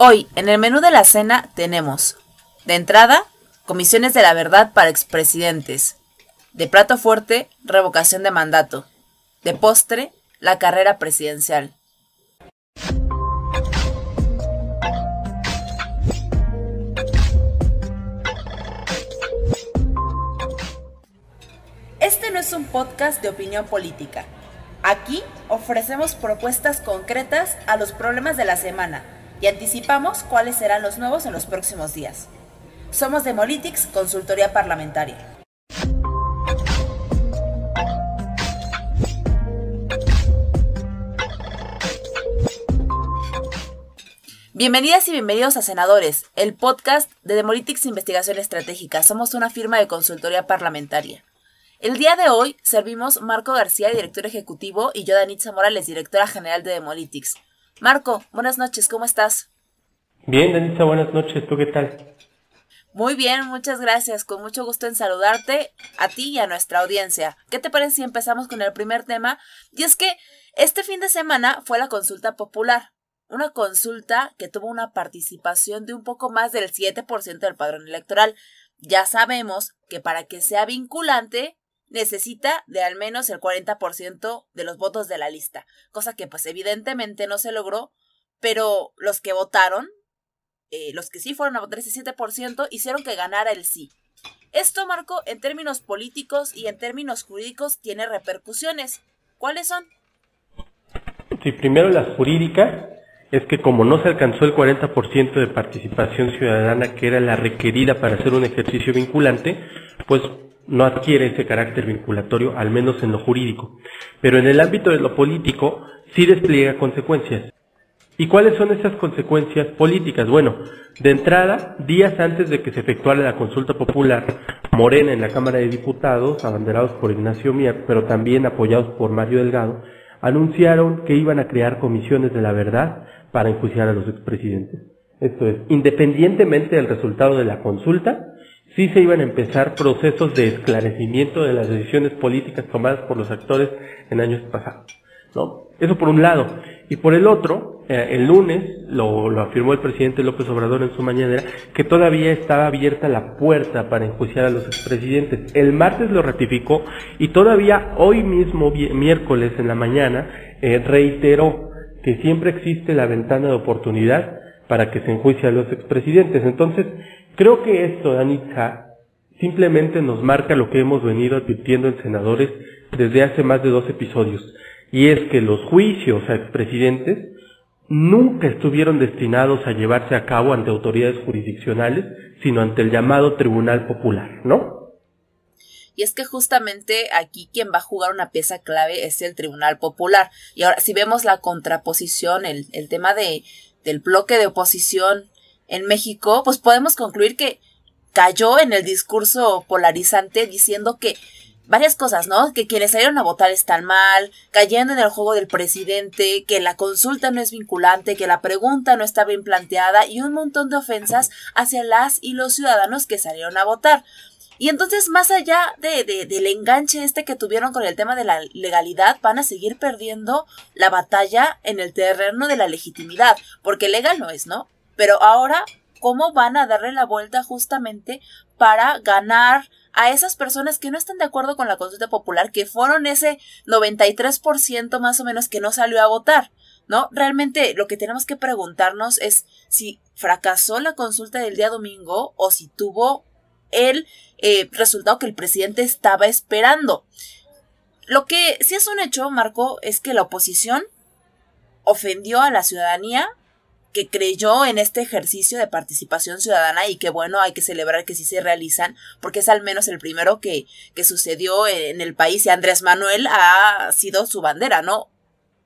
Hoy, en el menú de la cena, tenemos, de entrada, comisiones de la verdad para expresidentes. De plato fuerte, revocación de mandato. De postre, la carrera presidencial. Este no es un podcast de opinión política. Aquí ofrecemos propuestas concretas a los problemas de la semana y anticipamos cuáles serán los nuevos en los próximos días. Somos Demolitics, consultoría parlamentaria. Bienvenidas y bienvenidos a Senadores, el podcast de Demolitics Investigación Estratégica. Somos una firma de consultoría parlamentaria. El día de hoy servimos Marco García, director ejecutivo, y yo, Danitza Morales, directora general de Demolitics. Marco, buenas noches, ¿cómo estás? Bien, Danitza, buenas noches, ¿tú qué tal? Muy bien, muchas gracias. Con mucho gusto en saludarte a ti y a nuestra audiencia. ¿Qué te parece si empezamos con el primer tema? Y es que este fin de semana fue la consulta popular. Una consulta que tuvo una participación de un poco más del 7% del padrón electoral. Ya sabemos que para que sea vinculante necesita de al menos el 40% de los votos de la lista, cosa que pues evidentemente no se logró, pero los que votaron, eh, los que sí fueron a votar ese 7%, hicieron que ganara el sí. Esto, Marco, en términos políticos y en términos jurídicos tiene repercusiones. ¿Cuáles son? Sí, primero las jurídicas es que como no se alcanzó el 40% de participación ciudadana que era la requerida para hacer un ejercicio vinculante, pues no adquiere ese carácter vinculatorio, al menos en lo jurídico. Pero en el ámbito de lo político sí despliega consecuencias. ¿Y cuáles son esas consecuencias políticas? Bueno, de entrada, días antes de que se efectuara la consulta popular, Morena en la Cámara de Diputados, abanderados por Ignacio Mier, pero también apoyados por Mario Delgado, anunciaron que iban a crear comisiones de la verdad para enjuiciar a los expresidentes. Esto es, independientemente del resultado de la consulta, sí se iban a empezar procesos de esclarecimiento de las decisiones políticas tomadas por los actores en años pasados. ¿no? Eso por un lado. Y por el otro, eh, el lunes lo, lo, afirmó el presidente López Obrador en su mañanera, que todavía estaba abierta la puerta para enjuiciar a los expresidentes. El martes lo ratificó y todavía hoy mismo, miércoles en la mañana, eh, reiteró que siempre existe la ventana de oportunidad para que se enjuicie a los expresidentes. Entonces, Creo que esto, Danitza, simplemente nos marca lo que hemos venido advirtiendo en senadores desde hace más de dos episodios, y es que los juicios a expresidentes nunca estuvieron destinados a llevarse a cabo ante autoridades jurisdiccionales, sino ante el llamado Tribunal Popular, ¿no? Y es que justamente aquí quien va a jugar una pieza clave es el Tribunal Popular. Y ahora, si vemos la contraposición, el, el tema de, del bloque de oposición en México, pues podemos concluir que cayó en el discurso polarizante diciendo que varias cosas, ¿no? Que quienes salieron a votar están mal, cayendo en el juego del presidente, que la consulta no es vinculante, que la pregunta no está bien planteada y un montón de ofensas hacia las y los ciudadanos que salieron a votar. Y entonces, más allá de, de, del enganche este que tuvieron con el tema de la legalidad, van a seguir perdiendo la batalla en el terreno de la legitimidad, porque legal no es, ¿no? Pero ahora, ¿cómo van a darle la vuelta justamente para ganar a esas personas que no están de acuerdo con la consulta popular, que fueron ese 93% más o menos que no salió a votar? ¿No? Realmente lo que tenemos que preguntarnos es si fracasó la consulta del día domingo o si tuvo el eh, resultado que el presidente estaba esperando. Lo que sí es un hecho, Marco, es que la oposición ofendió a la ciudadanía que creyó en este ejercicio de participación ciudadana y que bueno, hay que celebrar que sí se realizan, porque es al menos el primero que, que sucedió en el país y Andrés Manuel ha sido su bandera, ¿no?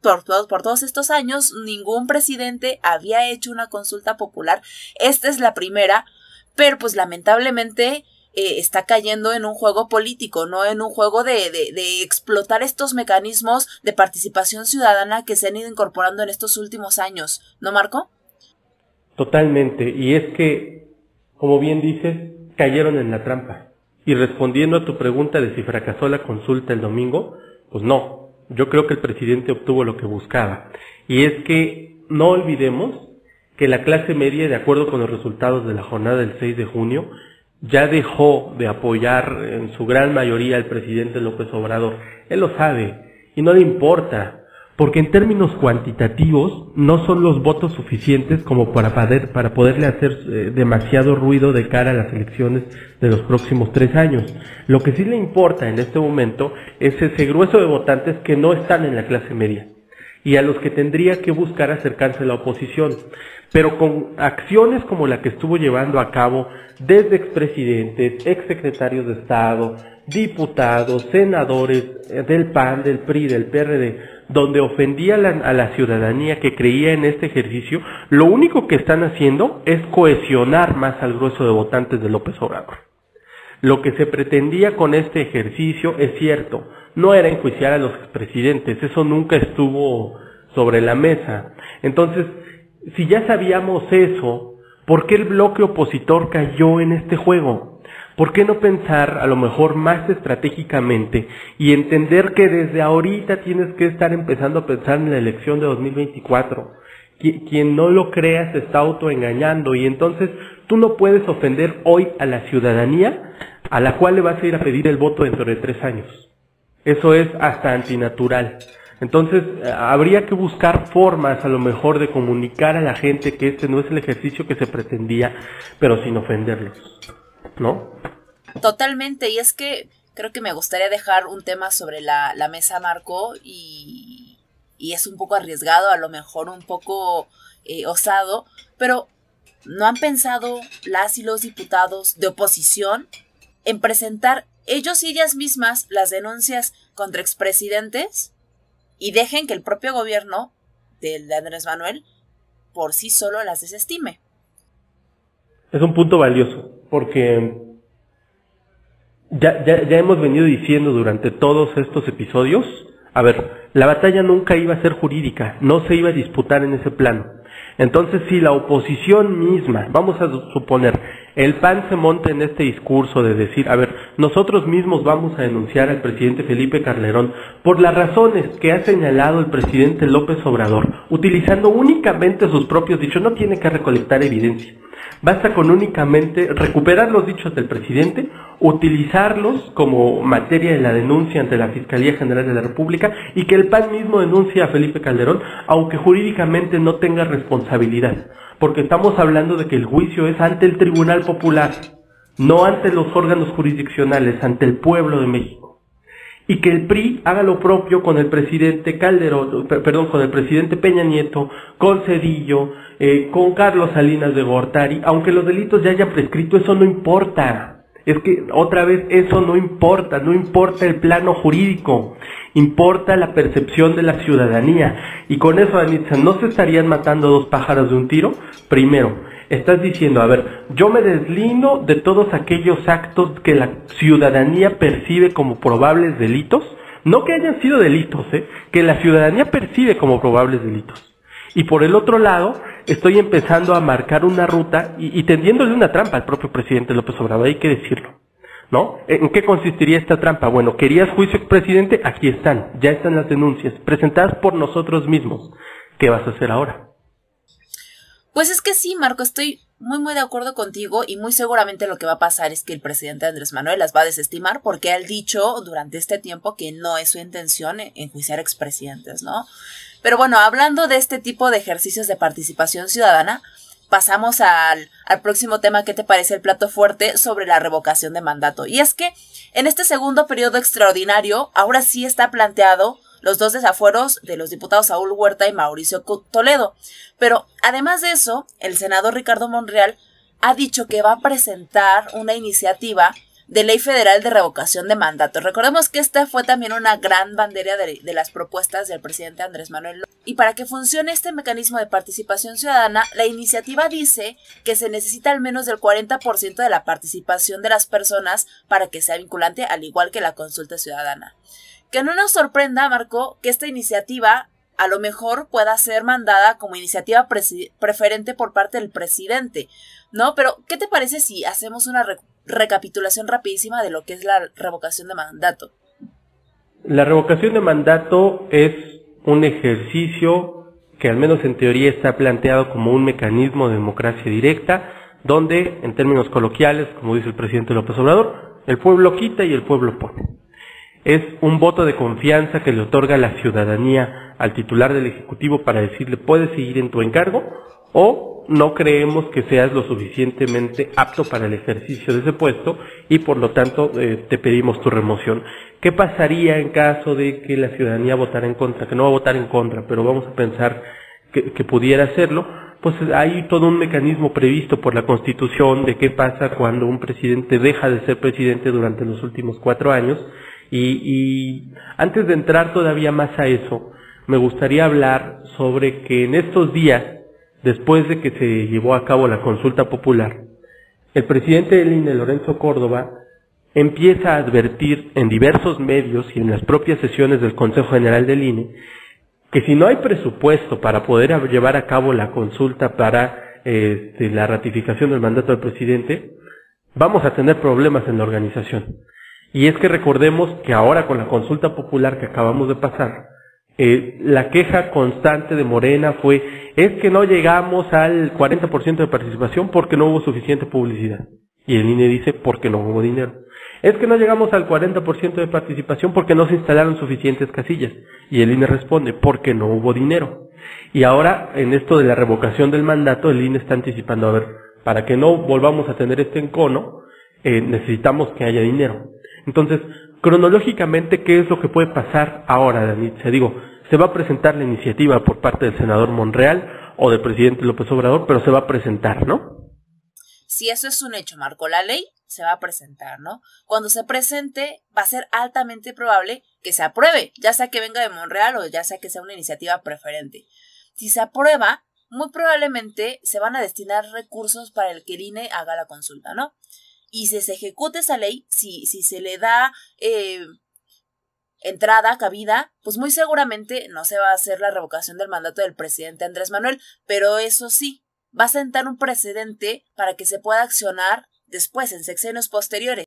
Por, todos, por todos estos años ningún presidente había hecho una consulta popular, esta es la primera, pero pues lamentablemente eh, está cayendo en un juego político, no en un juego de, de, de, explotar estos mecanismos de participación ciudadana que se han ido incorporando en estos últimos años, ¿no, Marco? Totalmente, y es que, como bien dices, cayeron en la trampa. Y respondiendo a tu pregunta de si fracasó la consulta el domingo, pues no, yo creo que el presidente obtuvo lo que buscaba. Y es que no olvidemos que la clase media, de acuerdo con los resultados de la jornada del 6 de junio, ya dejó de apoyar en su gran mayoría al presidente López Obrador. Él lo sabe y no le importa, porque en términos cuantitativos no son los votos suficientes como para, para poderle hacer eh, demasiado ruido de cara a las elecciones de los próximos tres años. Lo que sí le importa en este momento es ese grueso de votantes que no están en la clase media y a los que tendría que buscar acercarse a la oposición pero con acciones como la que estuvo llevando a cabo desde expresidentes, exsecretarios de Estado, diputados, senadores eh, del PAN, del PRI, del PRD, donde ofendía a la ciudadanía que creía en este ejercicio, lo único que están haciendo es cohesionar más al grueso de votantes de López Obrador. Lo que se pretendía con este ejercicio es cierto, no era enjuiciar a los expresidentes, eso nunca estuvo sobre la mesa. Entonces, si ya sabíamos eso, ¿por qué el bloque opositor cayó en este juego? ¿Por qué no pensar a lo mejor más estratégicamente y entender que desde ahorita tienes que estar empezando a pensar en la elección de 2024? Quien no lo crea se está autoengañando y entonces tú no puedes ofender hoy a la ciudadanía a la cual le vas a ir a pedir el voto dentro de tres años. Eso es hasta antinatural. Entonces, eh, habría que buscar formas a lo mejor de comunicar a la gente que este no es el ejercicio que se pretendía, pero sin ofenderlos, ¿no? Totalmente, y es que creo que me gustaría dejar un tema sobre la, mesa, Marco, y, y, es un poco arriesgado, a lo mejor un poco eh, osado, pero ¿no han pensado las y los diputados de oposición en presentar ellos y ellas mismas las denuncias contra expresidentes? y dejen que el propio gobierno de Andrés Manuel por sí solo las desestime. Es un punto valioso, porque ya, ya, ya hemos venido diciendo durante todos estos episodios, a ver, la batalla nunca iba a ser jurídica, no se iba a disputar en ese plano. Entonces, si la oposición misma, vamos a suponer, el PAN se monta en este discurso de decir, a ver, nosotros mismos vamos a denunciar al presidente Felipe Carlerón por las razones que ha señalado el presidente López Obrador, utilizando únicamente sus propios dichos, no tiene que recolectar evidencia. Basta con únicamente recuperar los dichos del presidente, utilizarlos como materia de la denuncia ante la Fiscalía General de la República y que el PAN mismo denuncie a Felipe Calderón, aunque jurídicamente no tenga responsabilidad. Porque estamos hablando de que el juicio es ante el Tribunal Popular, no ante los órganos jurisdiccionales, ante el pueblo de México y que el PRI haga lo propio con el presidente Calderón, perdón, con el presidente Peña Nieto, con Cedillo, eh, con Carlos Salinas de Gortari, aunque los delitos ya hayan prescrito, eso no importa. Es que otra vez eso no importa, no importa el plano jurídico, importa la percepción de la ciudadanía. Y con eso, Anitza, ¿no se estarían matando dos pájaros de un tiro? Primero, estás diciendo, a ver, yo me deslindo de todos aquellos actos que la ciudadanía percibe como probables delitos, no que hayan sido delitos, ¿eh? que la ciudadanía percibe como probables delitos. Y por el otro lado, estoy empezando a marcar una ruta y, tendiéndole una trampa al propio presidente López Obrador, hay que decirlo. ¿No? ¿En qué consistiría esta trampa? Bueno, ¿querías juicio presidente? Aquí están, ya están las denuncias, presentadas por nosotros mismos. ¿Qué vas a hacer ahora? Pues es que sí, Marco, estoy muy muy de acuerdo contigo y muy seguramente lo que va a pasar es que el presidente Andrés Manuel las va a desestimar porque ha dicho durante este tiempo que no es su intención enjuiciar expresidentes, ¿no? Pero bueno, hablando de este tipo de ejercicios de participación ciudadana, pasamos al, al próximo tema que te parece el plato fuerte sobre la revocación de mandato. Y es que en este segundo periodo extraordinario, ahora sí está planteado los dos desafueros de los diputados Saúl Huerta y Mauricio Toledo. Pero además de eso, el senador Ricardo Monreal ha dicho que va a presentar una iniciativa de ley federal de revocación de mandato. Recordemos que esta fue también una gran bandera de, de, las propuestas del presidente Andrés Manuel. Y para que funcione este mecanismo de participación ciudadana, la iniciativa dice que se necesita al menos del 40% de la participación de las personas para que sea vinculante, al igual que la consulta ciudadana. Que no nos sorprenda, Marco, que esta iniciativa a lo mejor pueda ser mandada como iniciativa preferente por parte del presidente, ¿no? Pero, ¿qué te parece si hacemos una recapitulación rapidísima de lo que es la revocación de mandato? La revocación de mandato es un ejercicio que al menos en teoría está planteado como un mecanismo de democracia directa, donde, en términos coloquiales, como dice el presidente López Obrador, el pueblo quita y el pueblo pone. Es un voto de confianza que le otorga la ciudadanía al titular del Ejecutivo para decirle puedes seguir en tu encargo o no creemos que seas lo suficientemente apto para el ejercicio de ese puesto y por lo tanto eh, te pedimos tu remoción. ¿Qué pasaría en caso de que la ciudadanía votara en contra? Que no va a votar en contra, pero vamos a pensar que, que pudiera hacerlo. Pues hay todo un mecanismo previsto por la Constitución de qué pasa cuando un presidente deja de ser presidente durante los últimos cuatro años. Y, antes de entrar todavía más a eso, me gustaría hablar sobre que en estos días después de que se llevó a cabo la consulta popular, el presidente del INE, Lorenzo Córdoba, empieza a advertir en diversos medios y en las propias sesiones del Consejo General del INE que si no hay presupuesto para poder llevar a cabo la consulta para este, la ratificación del mandato del presidente, vamos a tener problemas en la organización. Y es que recordemos que ahora con la consulta popular que acabamos de pasar, eh, la queja constante de Morena fue, es que no llegamos al 40% de participación porque no hubo suficiente publicidad. Y el INE dice, porque no hubo dinero. Es que no llegamos al 40% de participación porque no se instalaron suficientes casillas. Y el INE responde, porque no hubo dinero. Y ahora, en esto de la revocación del mandato, el INE está anticipando, a ver, para que no volvamos a tener este encono, eh, necesitamos que haya dinero. Entonces, Cronológicamente, ¿qué es lo que puede pasar ahora, Danit? Se digo, se va a presentar la iniciativa por parte del senador Monreal o del presidente López Obrador, pero se va a presentar, ¿no? Si eso es un hecho, Marco, la ley se va a presentar, ¿no? Cuando se presente, va a ser altamente probable que se apruebe, ya sea que venga de Monreal o ya sea que sea una iniciativa preferente. Si se aprueba, muy probablemente se van a destinar recursos para el que el INE haga la consulta, ¿no? Y si se ejecuta esa ley, si, si se le da eh, entrada, cabida, pues muy seguramente no se va a hacer la revocación del mandato del presidente Andrés Manuel, pero eso sí, va a sentar un precedente para que se pueda accionar después, en sexenios posteriores.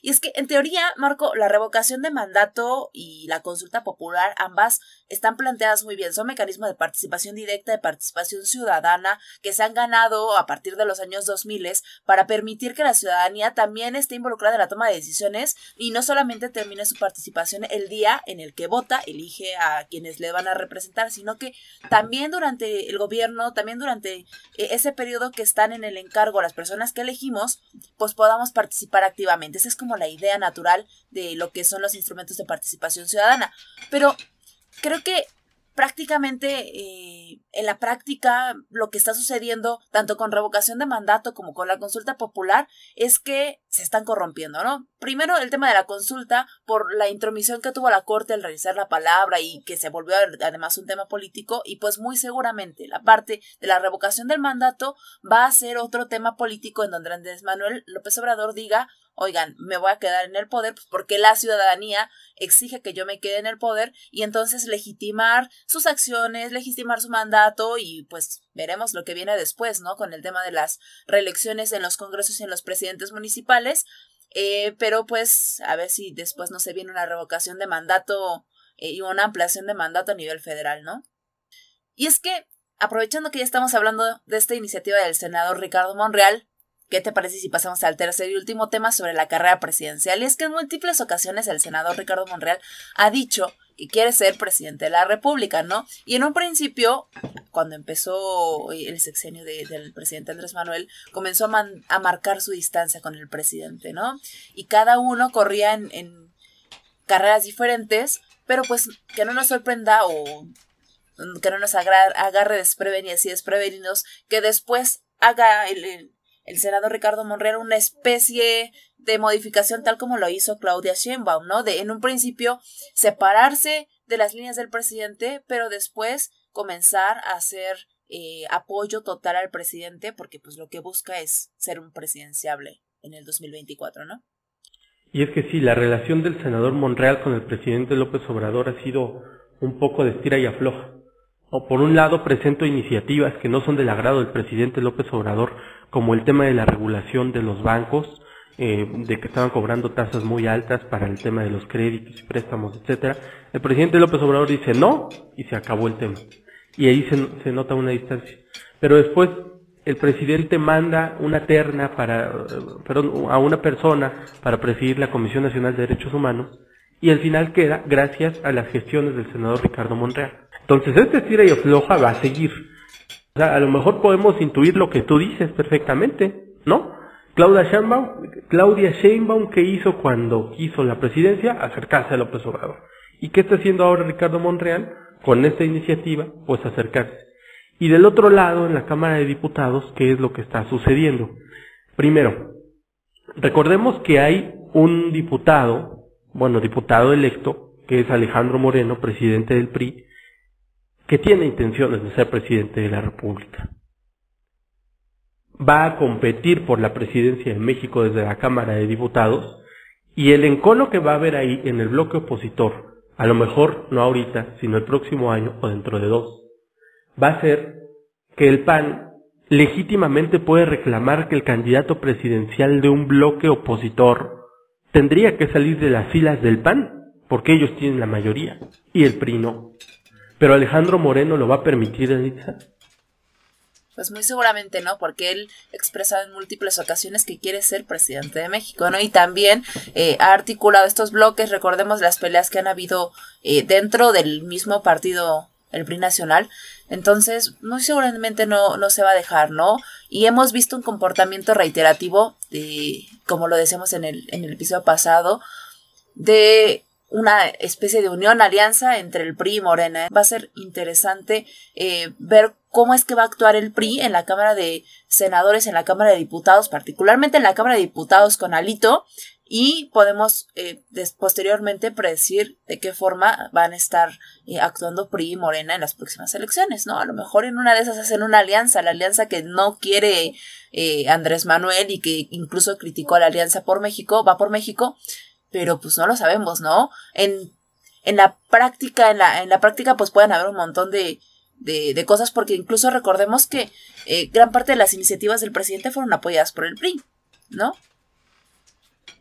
Y es que, en teoría, Marco, la revocación de mandato y la consulta popular, ambas están planteadas muy bien. Son mecanismos de participación directa, de participación ciudadana, que se han ganado a partir de los años 2000 para permitir que la ciudadanía también esté involucrada en la toma de decisiones y no solamente termine su participación el día en el que vota, elige a quienes le van a representar, sino que también durante el gobierno, también durante eh, ese periodo que están en el encargo las personas que elegimos, pues podamos participar activamente. Esa es como la idea natural de lo que son los instrumentos de participación ciudadana. Pero creo que prácticamente eh, en la práctica lo que está sucediendo tanto con revocación de mandato como con la consulta popular es que se están corrompiendo, ¿no? Primero el tema de la consulta por la intromisión que tuvo la Corte al realizar la palabra y que se volvió además un tema político y pues muy seguramente la parte de la revocación del mandato va a ser otro tema político en donde Andrés Manuel López Obrador diga oigan, me voy a quedar en el poder pues, porque la ciudadanía exige que yo me quede en el poder y entonces legitimar sus acciones, legitimar su mandato y pues veremos lo que viene después, ¿no? Con el tema de las reelecciones en los congresos y en los presidentes municipales. Eh, pero pues a ver si después no se viene una revocación de mandato eh, y una ampliación de mandato a nivel federal, ¿no? Y es que, aprovechando que ya estamos hablando de esta iniciativa del senador Ricardo Monreal, ¿Qué te parece si pasamos al tercer y último tema sobre la carrera presidencial? Y es que en múltiples ocasiones el senador Ricardo Monreal ha dicho que quiere ser presidente de la República, ¿no? Y en un principio, cuando empezó el sexenio del presidente Andrés Manuel, comenzó a, marcar su distancia con el presidente, ¿no? Y cada uno corría en, en carreras diferentes, pero pues que no nos sorprenda o que no nos agarre desprevenidos y desprevenidos, que después haga el senador Ricardo Monreal una especie de modificación tal como lo hizo Claudia Sheinbaum, ¿no? De en un principio separarse de las líneas del presidente, pero después comenzar a hacer eh, apoyo total al presidente, porque pues lo que busca es ser un presidenciable en el 2024, ¿no? Y es que sí, la relación del senador Monreal con el presidente López Obrador ha sido un poco de estira y afloja. O por un lado presento iniciativas que no son del agrado del presidente López Obrador, como el tema de la regulación de los bancos, eh, de que estaban cobrando tasas muy altas para el tema de los créditos y préstamos, etcétera. El presidente López Obrador dice no y se acabó el tema. y ahí se, se nota una distancia. Pero después el presidente manda una terna para, perdón, a una persona para presidir la Comisión Nacional de Derechos Humanos y al final queda gracias a las gestiones del senador Ricardo Monreal. Entonces este tira y afloja va a seguir. O sea, a lo mejor podemos intuir lo que tú dices perfectamente, ¿no? Claudia Sheinbaum, Claudia Sheinbaum, ¿qué hizo cuando quiso la presidencia? Acercarse a López Obrador. ¿Y qué está haciendo ahora Ricardo Monreal? Con esta iniciativa, pues acercarse. Y del otro lado, en la Cámara de Diputados, ¿qué es lo que está sucediendo? Primero, recordemos que hay un diputado, bueno, diputado electo, que es Alejandro Moreno, presidente del PRI, que tiene intenciones de ser presidente de la República. Va a competir por la presidencia de México desde la Cámara de Diputados y el encono que va a haber ahí en el bloque opositor, a lo mejor no ahorita, sino el próximo año o dentro de dos, va a ser que el PAN legítimamente puede reclamar que el candidato presidencial de un bloque opositor tendría que salir de las filas del PAN, porque ellos tienen la mayoría, y el PRI no. Pero Alejandro Moreno lo va a permitir, Anita. Pues muy seguramente no, porque él ha expresado en múltiples ocasiones que quiere ser presidente de México, ¿no? Y también eh, ha articulado estos bloques, recordemos las peleas que han habido eh, dentro del mismo partido el PRI nacional. Entonces, muy seguramente no, no se va a dejar, ¿no? Y hemos visto un comportamiento reiterativo, de, como lo decíamos en el, en el episodio pasado, de una especie de unión, alianza entre el PRI y Morena. Va a ser interesante eh, ver cómo es que va a actuar el PRI en la Cámara de Senadores, en la Cámara de Diputados, particularmente en la Cámara de Diputados con Alito, y podemos eh, posteriormente predecir de qué forma van a estar eh, actuando PRI y Morena en las próximas elecciones, ¿no? A lo mejor en una de esas hacen una alianza, la alianza que no quiere eh, Andrés Manuel y que incluso criticó a la alianza por México, va por México, pero pues no lo sabemos, ¿no? En, en la práctica, en la, en la práctica pues pueden haber un montón de, de, cosas porque incluso recordemos que gran parte de las iniciativas del presidente fueron apoyadas por el PRI, ¿no?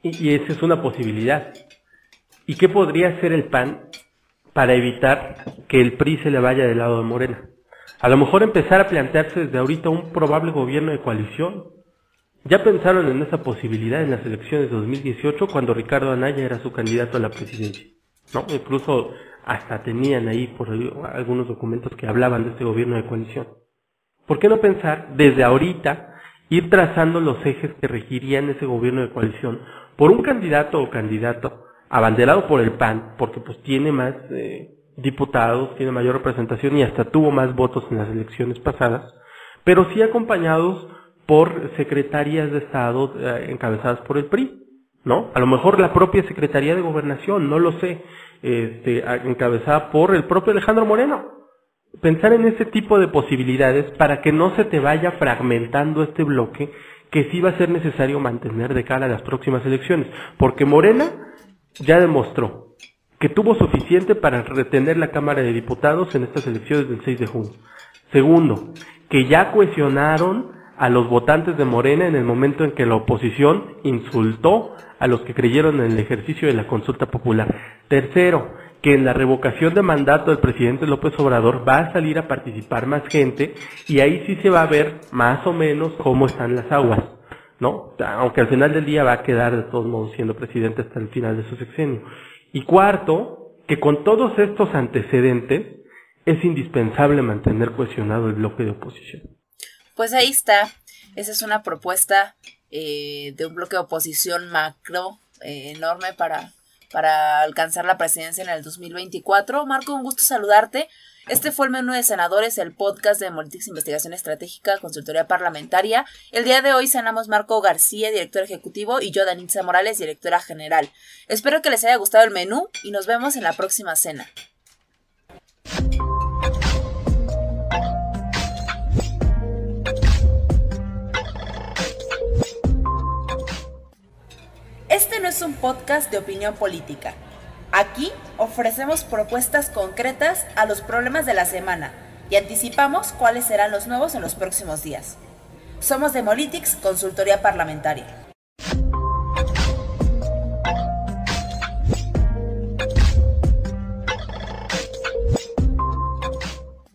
Y, esa es una posibilidad. ¿Y qué podría hacer el PAN para evitar que el PRI se le vaya del lado de Morena? A lo mejor empezar a plantearse desde ahorita un probable gobierno de coalición. Ya pensaron en esa posibilidad en las elecciones de 2018 cuando Ricardo Anaya era su candidato a la presidencia. ¿no? Incluso hasta tenían ahí por algunos documentos que hablaban de este gobierno de coalición. ¿Por qué no pensar desde ahorita ir trazando los ejes que regirían ese gobierno de coalición por un candidato o candidato abanderado por el PAN, porque pues tiene más eh, diputados, tiene mayor representación y hasta tuvo más votos en las elecciones pasadas, pero sí acompañados por secretarias de Estado eh, encabezadas por el PRI, ¿no? A lo mejor la propia Secretaría de Gobernación, no lo sé, este, encabezada por el propio Alejandro Moreno. Pensar en ese tipo de posibilidades para que no se te vaya fragmentando este bloque que sí va a ser necesario mantener de cara a las próximas elecciones, porque Morena ya demostró que tuvo suficiente para retener la Cámara de Diputados en estas elecciones del 6 de junio. Segundo, que ya cohesionaron a los votantes de Morena en el momento en que la oposición insultó a los que creyeron en el ejercicio de la consulta popular. Tercero, que en la revocación de mandato del presidente López Obrador va a salir a participar más gente y ahí sí se va a ver más o menos cómo están las aguas, ¿no? Aunque al final del día va a quedar de todos modos siendo presidente hasta el final de su sexenio. Y cuarto, que con todos estos antecedentes es indispensable mantener cohesionado el bloque de oposición. Pues ahí está. Esa es una propuesta eh, de un bloque de oposición macro eh, enorme para para alcanzar la presidencia en el 2024. Marco, un gusto saludarte. Este fue el menú de senadores, el podcast de Politics Investigación Estratégica, Consultoría Parlamentaria. El día de hoy cenamos Marco García, director ejecutivo, y yo, Danitza Morales, directora general. Espero que les haya gustado el menú y nos vemos en la próxima cena. Es un podcast de opinión política. Aquí ofrecemos propuestas concretas a los problemas de la semana y anticipamos cuáles serán los nuevos en los próximos días. Somos Demolitics, consultoría parlamentaria.